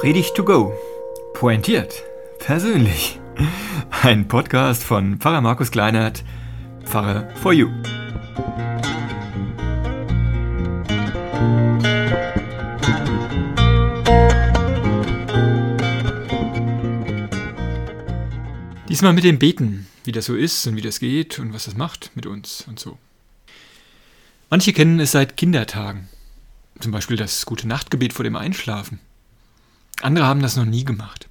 Predigt to go. Pointiert. Persönlich. Ein Podcast von Pfarrer Markus Kleinert, Pfarrer for You. Diesmal mit dem Beten, wie das so ist und wie das geht und was das macht mit uns und so. Manche kennen es seit Kindertagen. Zum Beispiel das gute Nachtgebet vor dem Einschlafen. Andere haben das noch nie gemacht.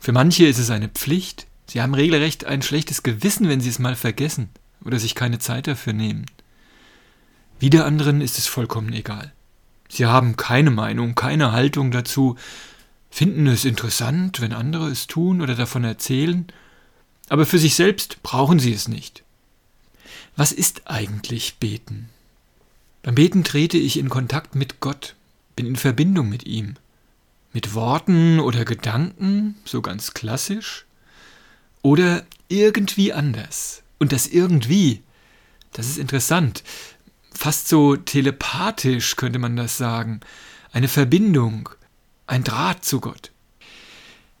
Für manche ist es eine Pflicht. Sie haben regelrecht ein schlechtes Gewissen, wenn sie es mal vergessen oder sich keine Zeit dafür nehmen. Wieder anderen ist es vollkommen egal. Sie haben keine Meinung, keine Haltung dazu, finden es interessant, wenn andere es tun oder davon erzählen, aber für sich selbst brauchen sie es nicht. Was ist eigentlich Beten? Beim Beten trete ich in Kontakt mit Gott, bin in Verbindung mit ihm. Mit Worten oder Gedanken, so ganz klassisch, oder irgendwie anders. Und das irgendwie, das ist interessant, fast so telepathisch könnte man das sagen, eine Verbindung, ein Draht zu Gott.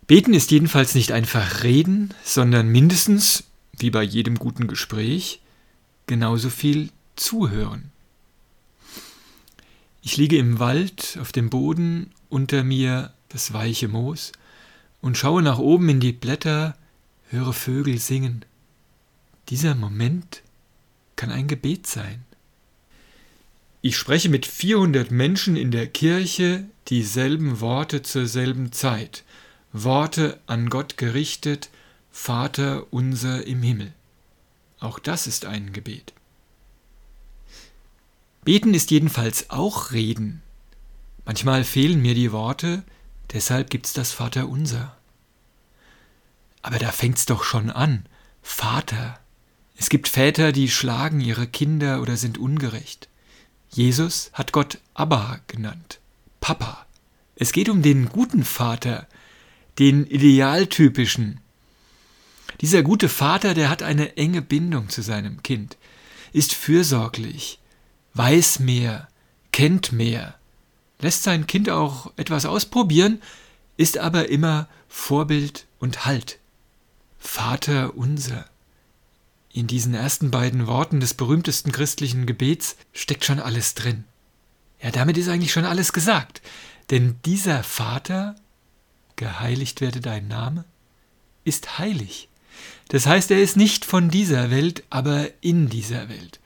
Beten ist jedenfalls nicht einfach reden, sondern mindestens, wie bei jedem guten Gespräch, genauso viel zuhören. Ich liege im Wald auf dem Boden, unter mir das weiche Moos, und schaue nach oben in die Blätter, höre Vögel singen. Dieser Moment kann ein Gebet sein. Ich spreche mit 400 Menschen in der Kirche dieselben Worte zur selben Zeit, Worte an Gott gerichtet, Vater unser im Himmel. Auch das ist ein Gebet. Beten ist jedenfalls auch Reden. Manchmal fehlen mir die Worte, deshalb gibt's das Vaterunser. Aber da fängt's doch schon an. Vater. Es gibt Väter, die schlagen ihre Kinder oder sind ungerecht. Jesus hat Gott Abba genannt. Papa. Es geht um den guten Vater, den idealtypischen. Dieser gute Vater, der hat eine enge Bindung zu seinem Kind, ist fürsorglich, weiß mehr, kennt mehr, lässt sein Kind auch etwas ausprobieren, ist aber immer Vorbild und Halt. Vater unser. In diesen ersten beiden Worten des berühmtesten christlichen Gebets steckt schon alles drin. Ja, damit ist eigentlich schon alles gesagt. Denn dieser Vater, geheiligt werde dein Name, ist heilig. Das heißt, er ist nicht von dieser Welt, aber in dieser Welt.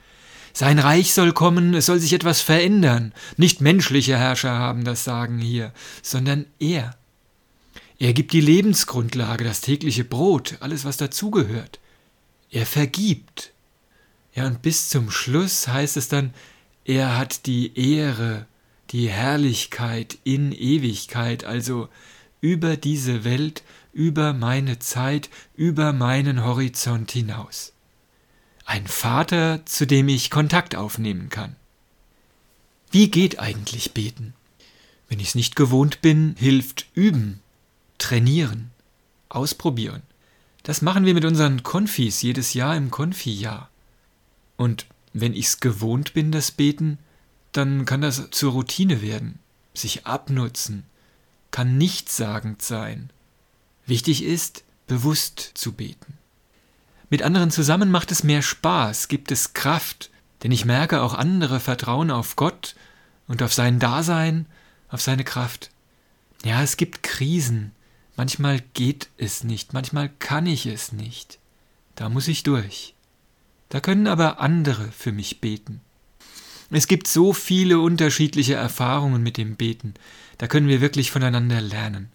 Sein Reich soll kommen, es soll sich etwas verändern. Nicht menschliche Herrscher haben das Sagen hier, sondern er. Er gibt die Lebensgrundlage, das tägliche Brot, alles, was dazugehört. Er vergibt. Ja, und bis zum Schluss heißt es dann, er hat die Ehre, die Herrlichkeit in Ewigkeit, also über diese Welt, über meine Zeit, über meinen Horizont hinaus. Ein Vater, zu dem ich Kontakt aufnehmen kann. Wie geht eigentlich beten? Wenn ich es nicht gewohnt bin, hilft üben, trainieren, ausprobieren. Das machen wir mit unseren Konfis jedes Jahr im Konfi-Jahr. Und wenn ich es gewohnt bin, das Beten, dann kann das zur Routine werden, sich abnutzen, kann nichtssagend sein. Wichtig ist, bewusst zu beten. Mit anderen zusammen macht es mehr Spaß, gibt es Kraft, denn ich merke, auch andere vertrauen auf Gott und auf sein Dasein, auf seine Kraft. Ja, es gibt Krisen, manchmal geht es nicht, manchmal kann ich es nicht. Da muss ich durch. Da können aber andere für mich beten. Es gibt so viele unterschiedliche Erfahrungen mit dem Beten, da können wir wirklich voneinander lernen.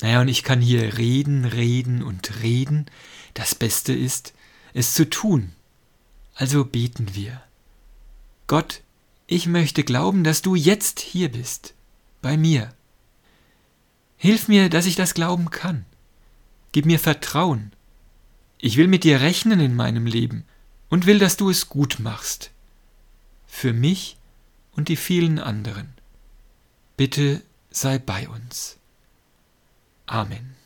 Naja, und ich kann hier reden, reden und reden. Das Beste ist, es zu tun. Also beten wir. Gott, ich möchte glauben, dass du jetzt hier bist, bei mir. Hilf mir, dass ich das glauben kann. Gib mir Vertrauen. Ich will mit dir rechnen in meinem Leben und will, dass du es gut machst. Für mich und die vielen anderen. Bitte sei bei uns. Amen.